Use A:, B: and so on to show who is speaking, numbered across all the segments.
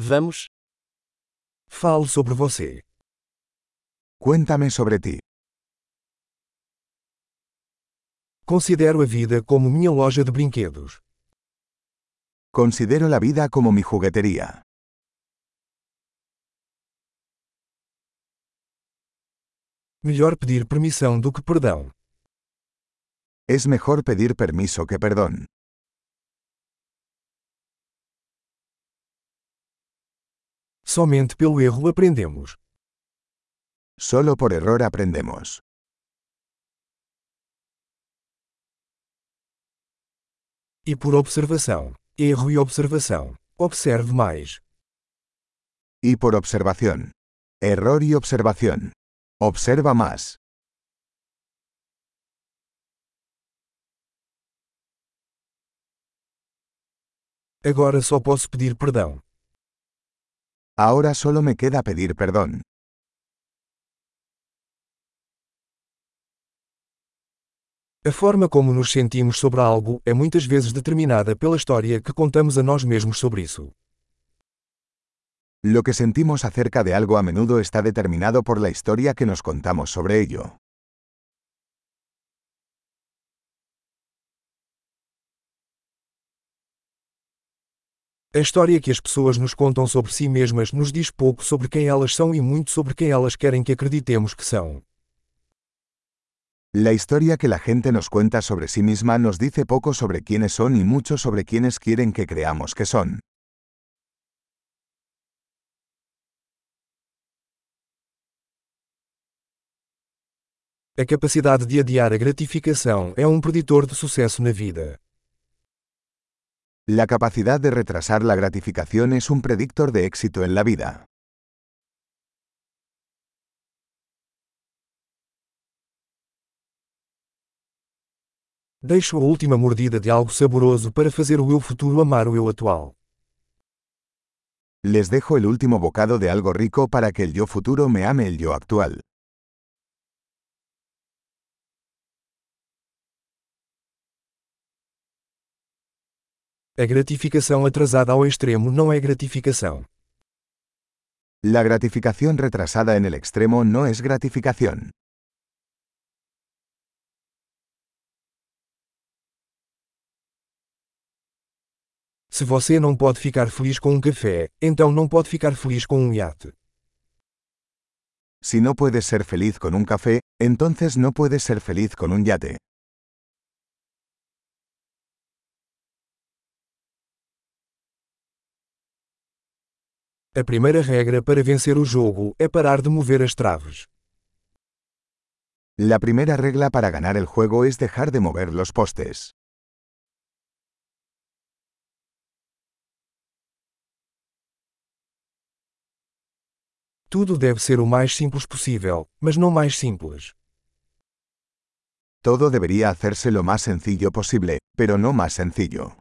A: Vamos.
B: Fale sobre você.
C: Cuéntame sobre ti.
B: Considero a vida como minha loja de brinquedos.
C: Considero la vida como mi juguetería.
B: Melhor pedir permissão do que perdão.
C: Es mejor pedir permiso que perdón.
B: Somente pelo erro aprendemos.
C: Solo por error aprendemos.
B: E por observação. Erro e observação. Observe mais.
C: Y por observación. Error y observación. Observa más.
B: Agora só posso pedir perdão.
C: Ahora solo me queda pedir perdón.
B: A forma como nos sentimos sobre algo é muitas vezes determinada pela história que contamos a nós mesmos sobre isso.
C: Lo que sentimos acerca de algo a menudo está determinado por la historia que nos contamos sobre ello.
B: A história que as pessoas nos contam sobre si mesmas nos diz pouco sobre quem elas são e muito sobre quem elas querem que acreditemos que são.
C: La historia que la gente nos cuenta sobre sí misma nos dice poco sobre quiénes son y mucho sobre quiénes quieren que creamos que son.
B: A capacidade de adiar a gratificação é um preditor de sucesso na vida.
C: La capacidad de retrasar la gratificación es un predictor de éxito en la vida.
B: Deixo a última mordida de algo saboroso para fazer o eu futuro amar o eu atual.
C: Les dejo el último bocado de algo rico para que el yo futuro me ame el yo actual.
B: A gratificação atrasada ao extremo não é gratificação.
C: La gratificación retrasada en el extremo no es gratificación.
B: Se você não pode ficar feliz com um café, então não pode ficar feliz com um iate.
C: Si no puedes ser feliz con un café, entonces no puedes ser feliz con un yate.
B: A primeira regra para vencer o jogo é parar de mover as traves.
C: La primera regla para ganar el juego es dejar de mover los postes.
B: Tudo deve ser o mais simples possível, mas não mais simples.
C: Todo debería hacerse lo más sencillo posible, pero no más sencillo.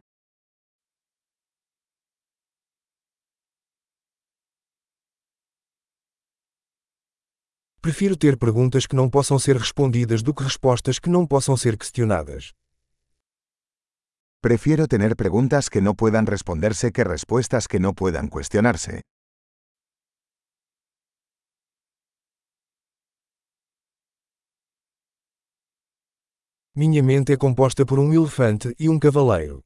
B: Prefiro ter perguntas que não possam ser respondidas do que respostas que não possam ser questionadas.
C: Prefiero tener preguntas que no puedan responderse que respuestas que no puedan cuestionarse.
B: Minha mente é composta por um elefante e um cavaleiro.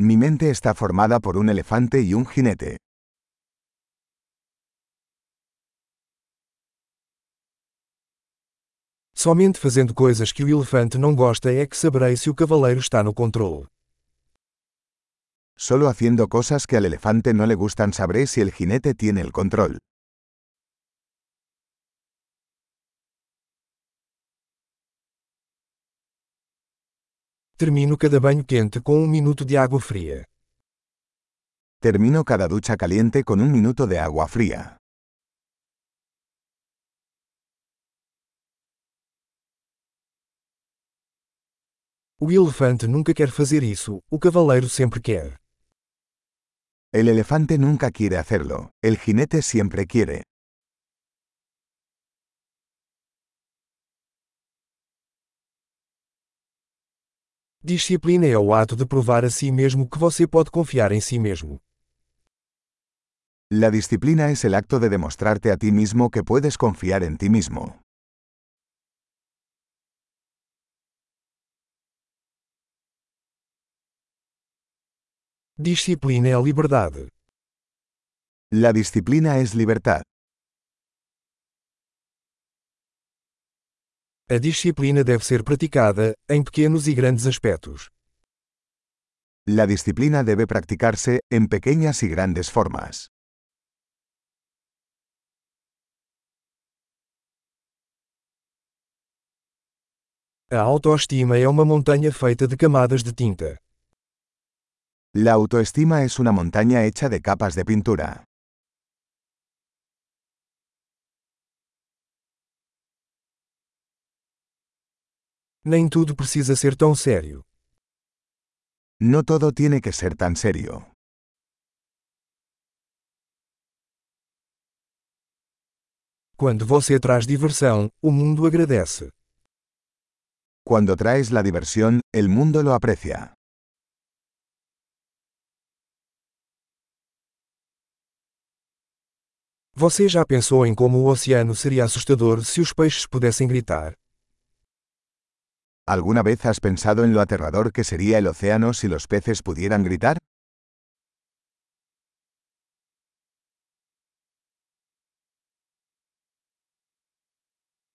C: Mi mente está formada por un elefante y un jinete.
B: Somente fazendo coisas que o elefante não gosta é que saberei se o cavaleiro está no controle.
C: Solo haciendo cosas que al elefante no le gustan sabré si el jinete tiene el control.
B: Termino cada banho quente com um minuto de água fria.
C: Termino cada ducha caliente con un minuto de agua fría.
B: O elefante nunca quer fazer isso, o cavaleiro sempre quer.
C: El elefante nunca quiere hacerlo, el jinete siempre quiere.
B: Disciplina é o ato de provar a si mesmo que você pode confiar em si mesmo.
C: La disciplina es el acto de demostrarte a ti mismo que puedes confiar en ti mismo.
B: Disciplina é liberdade.
C: La disciplina es libertad.
B: A disciplina deve ser praticada, em pequenos e grandes aspectos.
C: La disciplina debe practicarse en pequeñas y grandes formas.
B: A autoestima é uma montanha feita de camadas de tinta.
C: La autoestima es una montaña hecha de capas de pintura.
B: Nem tudo precisa ser tão sério.
C: No todo tiene que ser tan serio.
B: Quando você traz diversão, o mundo agradece.
C: Cuando traes la diversión, el mundo lo aprecia.
B: Você já pensou em como o oceano seria assustador se os peixes pudessem gritar?
C: ¿Alguna vez has pensado en lo aterrador que sería el océano si los peces pudieran gritar?